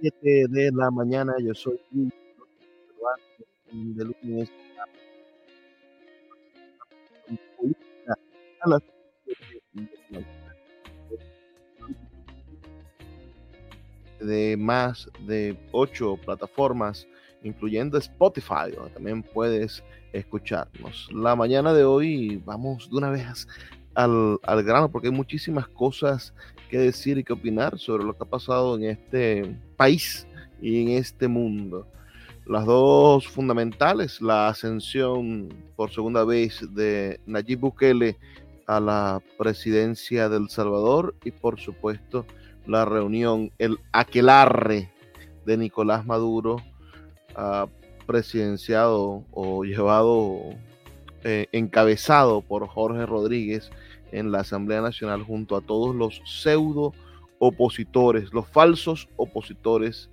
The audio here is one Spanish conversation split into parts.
7 de la mañana. Yo soy de lunes a las de más de ocho plataformas, incluyendo Spotify, también puedes escucharnos. La mañana de hoy vamos de una vez al, al grano, porque hay muchísimas cosas que decir y que opinar sobre lo que ha pasado en este país y en este mundo. Las dos fundamentales, la ascensión por segunda vez de Nayib Bukele a la presidencia del Salvador y por supuesto la reunión, el aquelarre de Nicolás Maduro, uh, presidenciado o llevado, eh, encabezado por Jorge Rodríguez en la Asamblea Nacional junto a todos los pseudo opositores, los falsos opositores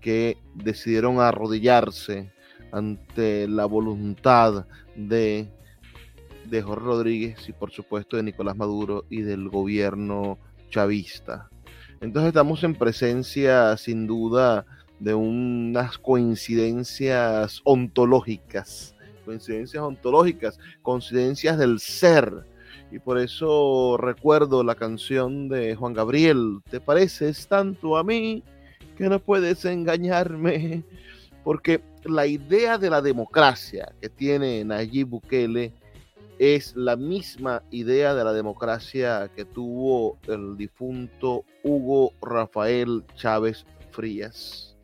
que decidieron arrodillarse ante la voluntad de, de Jorge Rodríguez y por supuesto de Nicolás Maduro y del gobierno chavista. Entonces estamos en presencia sin duda de unas coincidencias ontológicas, coincidencias ontológicas, coincidencias del ser, y por eso recuerdo la canción de Juan Gabriel, te pareces tanto a mí que no puedes engañarme, porque la idea de la democracia que tiene Nayib Bukele es la misma idea de la democracia que tuvo el difunto Hugo Rafael Chávez Frías.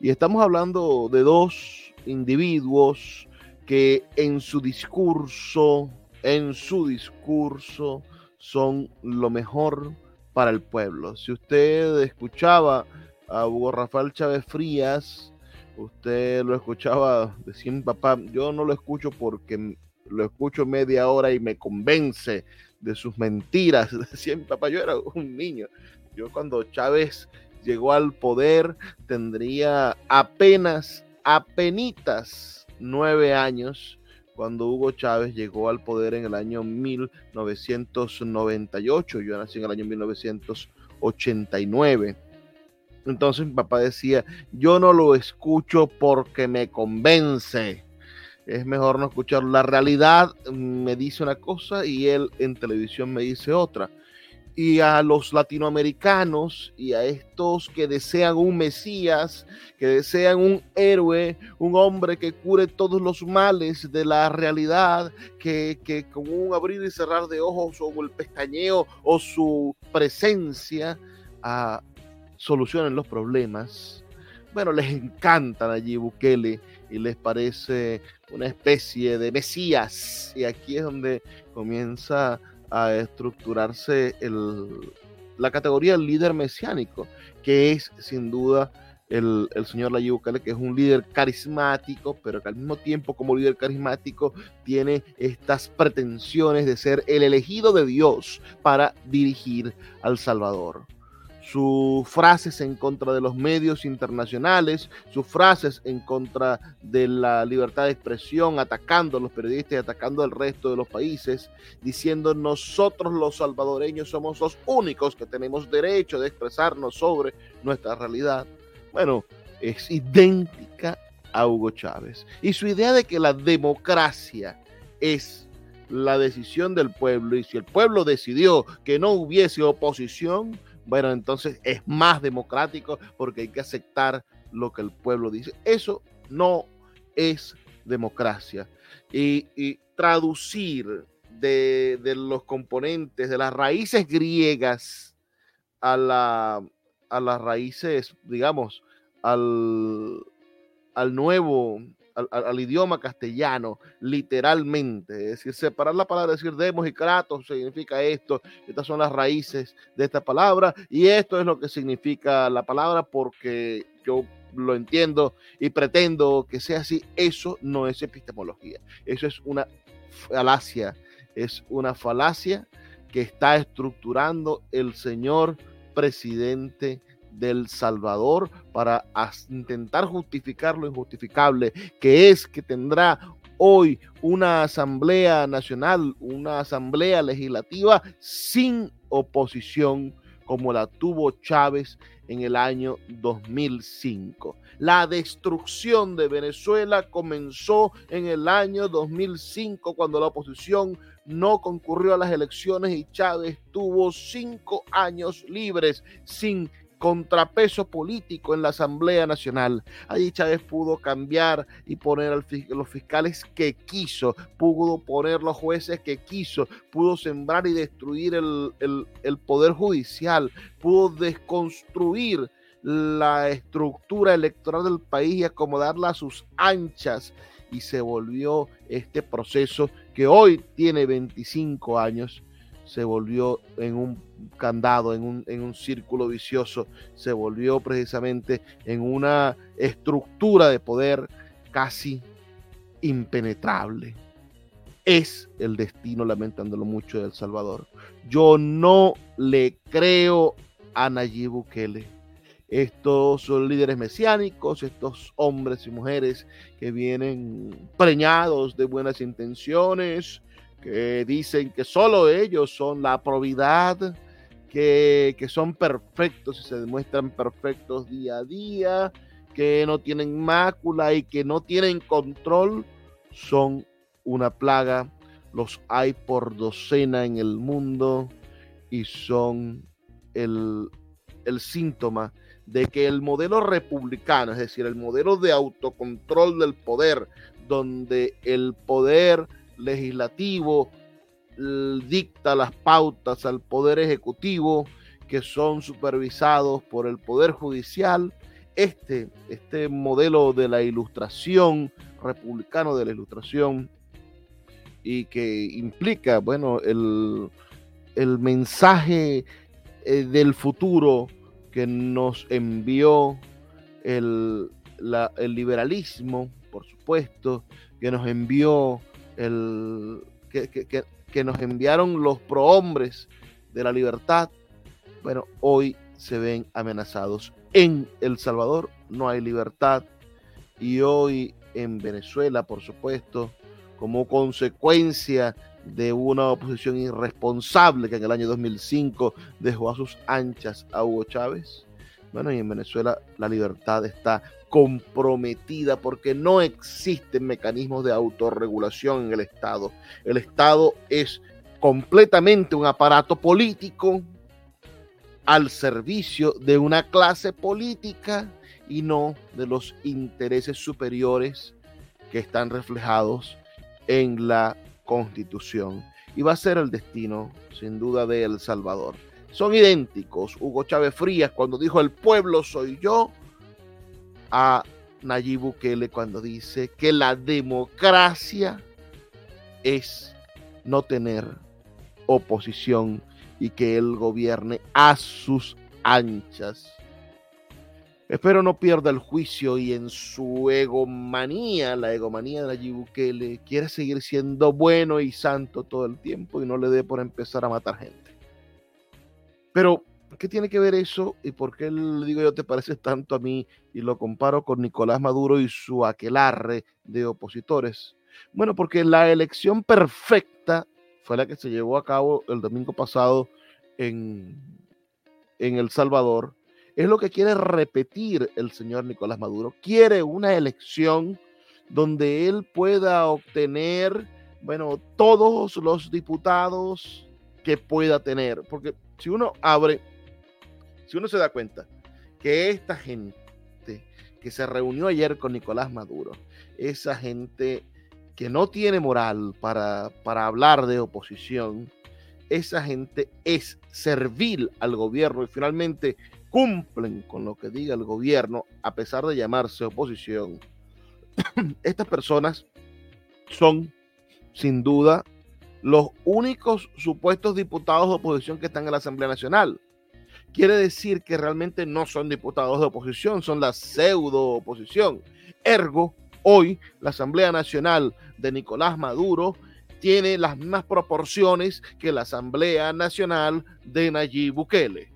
Y estamos hablando de dos individuos que en su discurso en su discurso son lo mejor para el pueblo. Si usted escuchaba a Hugo Rafael Chávez Frías, usted lo escuchaba decir, papá, yo no lo escucho porque lo escucho media hora y me convence de sus mentiras. Decía papá, yo era un niño. Yo cuando Chávez llegó al poder tendría apenas, apenitas nueve años cuando Hugo Chávez llegó al poder en el año 1998. Yo nací en el año 1989. Entonces mi papá decía, yo no lo escucho porque me convence. Es mejor no escucharlo. La realidad me dice una cosa y él en televisión me dice otra y a los latinoamericanos y a estos que desean un Mesías, que desean un héroe, un hombre que cure todos los males de la realidad, que, que con un abrir y cerrar de ojos o el pestañeo o su presencia a, solucionen los problemas. Bueno, les encantan allí Bukele y les parece una especie de Mesías. Y aquí es donde comienza a estructurarse el, la categoría del líder mesiánico, que es sin duda el, el señor Bukele, que es un líder carismático, pero que al mismo tiempo como líder carismático tiene estas pretensiones de ser el elegido de Dios para dirigir al Salvador sus frases en contra de los medios internacionales, sus frases en contra de la libertad de expresión, atacando a los periodistas y atacando al resto de los países, diciendo nosotros los salvadoreños somos los únicos que tenemos derecho de expresarnos sobre nuestra realidad. Bueno, es idéntica a Hugo Chávez. Y su idea de que la democracia es la decisión del pueblo y si el pueblo decidió que no hubiese oposición, bueno, entonces es más democrático porque hay que aceptar lo que el pueblo dice. Eso no es democracia. Y, traducir de, los componentes, de las raíces griegas a, la, a las raíces, digamos, al nuevo, al, idioma castellano, literalmente. Es decir, separar la palabra, decir demos y kratos significa esto, estas son las raíces de esta palabra, y esto es lo que significa la palabra porque yo lo entiendo y pretendo que sea así. Eso no es epistemología, eso es una falacia, es una falacia que está estructurando el señor presidente del Salvador para intentar justificar lo injustificable, que es que tendrá hoy una asamblea nacional, una asamblea legislativa sin oposición como la tuvo Chávez en el año 2005. La destrucción de Venezuela comenzó en el año 2005 cuando la oposición no concurrió a las elecciones y Chávez tuvo cinco años libres sin contrapeso político en la Asamblea Nacional. Allí Chávez pudo cambiar y poner los fiscales que quiso, pudo poner los jueces que quiso, pudo sembrar y destruir el, el poder judicial, pudo desconstruir la estructura electoral del país y acomodarla a sus anchas y se volvió este proceso que hoy tiene 25 años, se volvió en un candado, en un, en un círculo vicioso, se volvió precisamente en una estructura de poder casi impenetrable. Es el destino, lamentándolo mucho, de El Salvador. Yo no le creo a Nayib Bukele estos líderes mesiánicos, estos hombres y mujeres que vienen preñados de buenas intenciones, que dicen que solo ellos son la probidad, que, que son perfectos y se demuestran perfectos día a día, que no tienen mácula y que no tienen control, son una plaga, los hay por docena en el mundo y son el, el síntoma de que el modelo republicano, es decir, el modelo de autocontrol del poder, donde el poder legislativo dicta las pautas al poder ejecutivo, que son supervisados por el poder judicial, este, este modelo de la ilustración, republicano de la ilustración, y que implica, bueno, el, el mensaje eh, del futuro que nos envió el, liberalismo, por supuesto, que nos envió el que, que, nos enviaron los prohombres de la libertad, bueno, hoy se ven amenazados. En El Salvador no hay libertad y hoy en Venezuela, por supuesto, como consecuencia de una oposición irresponsable que en el año 2005 dejó a sus anchas a Hugo Chávez. Bueno, y en Venezuela la libertad está comprometida porque no existen mecanismos de autorregulación en el Estado. El Estado es completamente un aparato político al servicio de una clase política y no de los intereses superiores que están reflejados en la constitución y va a ser el destino, sin duda, de El Salvador. Son idénticos. Hugo Chávez Frías cuando dijo el pueblo soy yo, a Nayib Bukele cuando dice que la democracia es no tener oposición y que él gobierne a sus anchas. Espero no pierda el juicio y en su egomanía, la egomanía de Nayib Bukele, quiere seguir siendo bueno y santo todo el tiempo y no le dé por empezar a matar gente. Pero, ¿qué tiene que ver eso y por qué le digo yo te parece tanto a mí y lo comparo con Nicolás Maduro y su aquelarre de opositores? Bueno, porque la elección perfecta fue la que se llevó a cabo el domingo pasado en, en El Salvador es lo que quiere repetir el señor Nicolás Maduro. Quiere una elección donde él pueda obtener, bueno, todos los diputados que pueda tener. Porque si uno abre, si uno se da cuenta que esta gente que se reunió ayer con Nicolás Maduro, esa gente que no tiene moral para, para hablar de oposición, esa gente es servil al gobierno y finalmente cumplen con lo que diga el gobierno, a pesar de llamarse oposición, estas personas son, sin duda, los únicos supuestos diputados de oposición que están en la Asamblea Nacional. Quiere decir que realmente no son diputados de oposición, son la pseudo oposición. Ergo, hoy la Asamblea Nacional de Nicolás Maduro tiene las mismas proporciones que la Asamblea Nacional de Nayib Bukele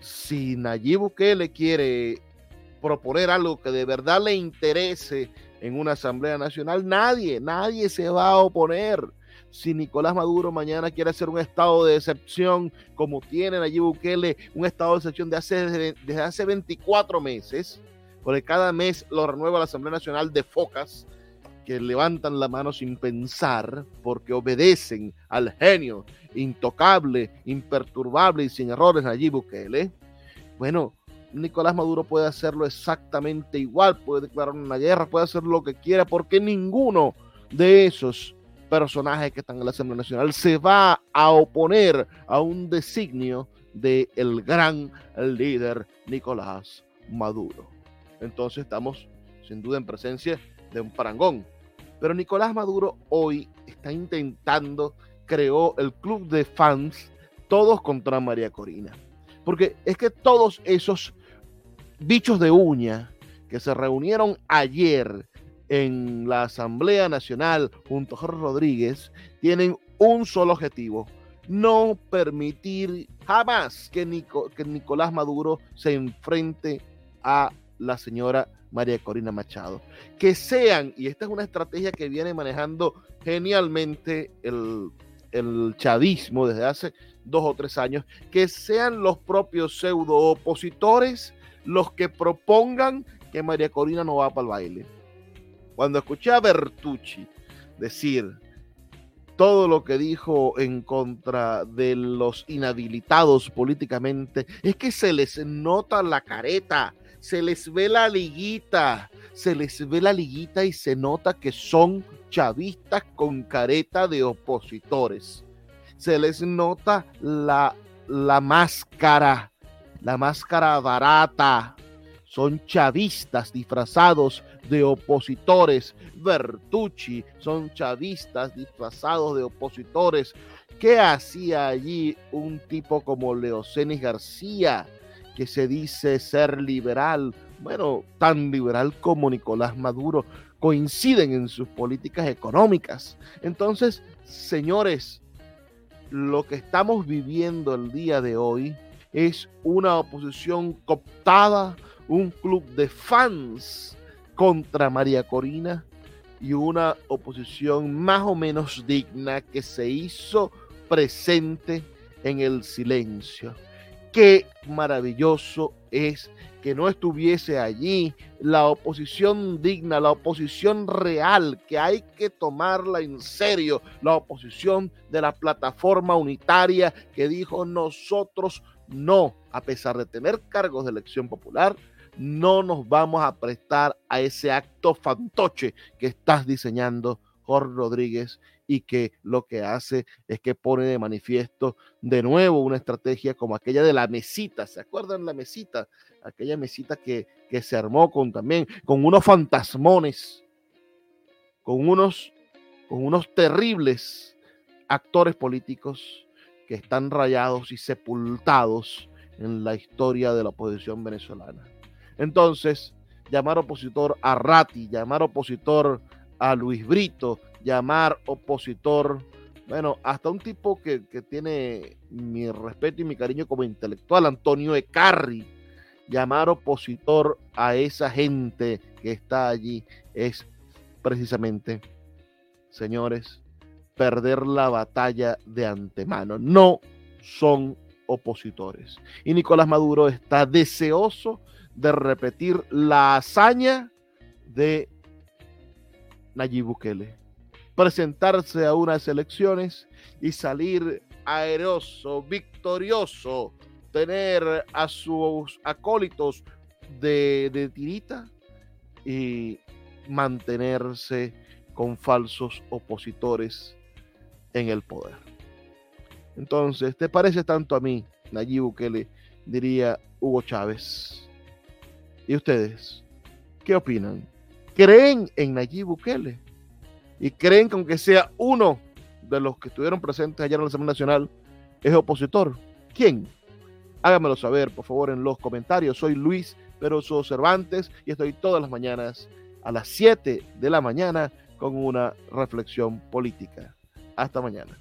si Nayib Bukele quiere proponer algo que de verdad le interese en una Asamblea Nacional, nadie, nadie se va a oponer. Si Nicolás Maduro mañana quiere hacer un estado de excepción, como tienen allí Bukele, un estado de excepción de hace, desde hace 24 meses, porque cada mes lo renueva la Asamblea Nacional de Focas, que levantan la mano sin pensar, porque obedecen al genio intocable, imperturbable y sin errores allí Bukele. Bueno, Nicolás Maduro puede hacerlo exactamente igual, puede declarar una guerra, puede hacer lo que quiera, porque ninguno de esos personajes que están en la Asamblea Nacional se va a oponer a un designio del el gran líder Nicolás Maduro. Entonces estamos sin duda en presencia de un parangón. Pero Nicolás Maduro hoy está intentando, creó el club de fans, todos contra María Corina. Porque es que todos esos bichos de uña que se reunieron ayer en la Asamblea Nacional junto a Jorge Rodríguez tienen un solo objetivo, no permitir jamás que, Nicolás Maduro se enfrente a la señora María Corina Machado. Que sean, y esta es una estrategia que viene manejando genialmente el, el chavismo desde hace dos o tres años, que sean los propios pseudo opositores los que propongan que María Corina no va para el baile. Cuando escuché a Bertucci decir todo lo que dijo en contra de los inhabilitados políticamente, es que se les nota la careta, se les ve la liguita, se les ve la liguita y se nota que son chavistas con careta de opositores. Se les nota la, la máscara la máscara barata. Son chavistas disfrazados de opositores. Bertucci son chavistas disfrazados de opositores. ¿Qué hacía allí un tipo como Leocenis García, que se dice ser liberal? Bueno, tan liberal como Nicolás Maduro, coinciden en sus políticas económicas. Entonces, señores, lo que estamos viviendo el día de hoy es una oposición cooptada, un club de fans contra María Corina y una oposición más o menos digna que se hizo presente en el silencio. Qué maravilloso es que no estuviese allí la oposición digna, la oposición real, que hay que tomarla en serio, la oposición de la plataforma unitaria que dijo nosotros no, a pesar de tener cargos de elección popular, no nos vamos a prestar a ese acto fantoche que estás diseñando, Jorge Rodríguez, y que lo que hace es que pone de manifiesto de nuevo una estrategia como aquella de la mesita. ¿Se acuerdan la mesita? Aquella mesita que, se armó con también, con unos fantasmones, con unos, con unos terribles actores políticos que están rayados y sepultados en la historia de la oposición venezolana. Entonces, llamar opositor a Ratti, llamar opositor a Luis Brito, llamar opositor, bueno, hasta un tipo que, que tiene mi respeto y mi cariño como intelectual, Antonio Ecarri, llamar opositor a esa gente que está allí es precisamente, señores, perder la batalla de antemano. No son opositores. Y Nicolás Maduro está deseoso de repetir la hazaña de Nayib Bukele. Presentarse a unas elecciones y salir aeroso, victorioso, tener a sus acólitos de, de tirita y mantenerse con falsos opositores en el poder. Entonces, ¿te parece tanto a mí, Nayib Bukele, diría Hugo Chávez? ¿Y ustedes? ¿Qué opinan? ¿Creen en Nayib Bukele? ¿Y creen que aunque sea uno de los que estuvieron presentes ayer en la Asamblea Nacional es opositor? ¿Quién? Háganmelo saber, por favor, en los comentarios. Soy Luis Peroso Cervantes y estoy todas las mañanas a las 7 de la mañana con una reflexión política. Hasta mañana.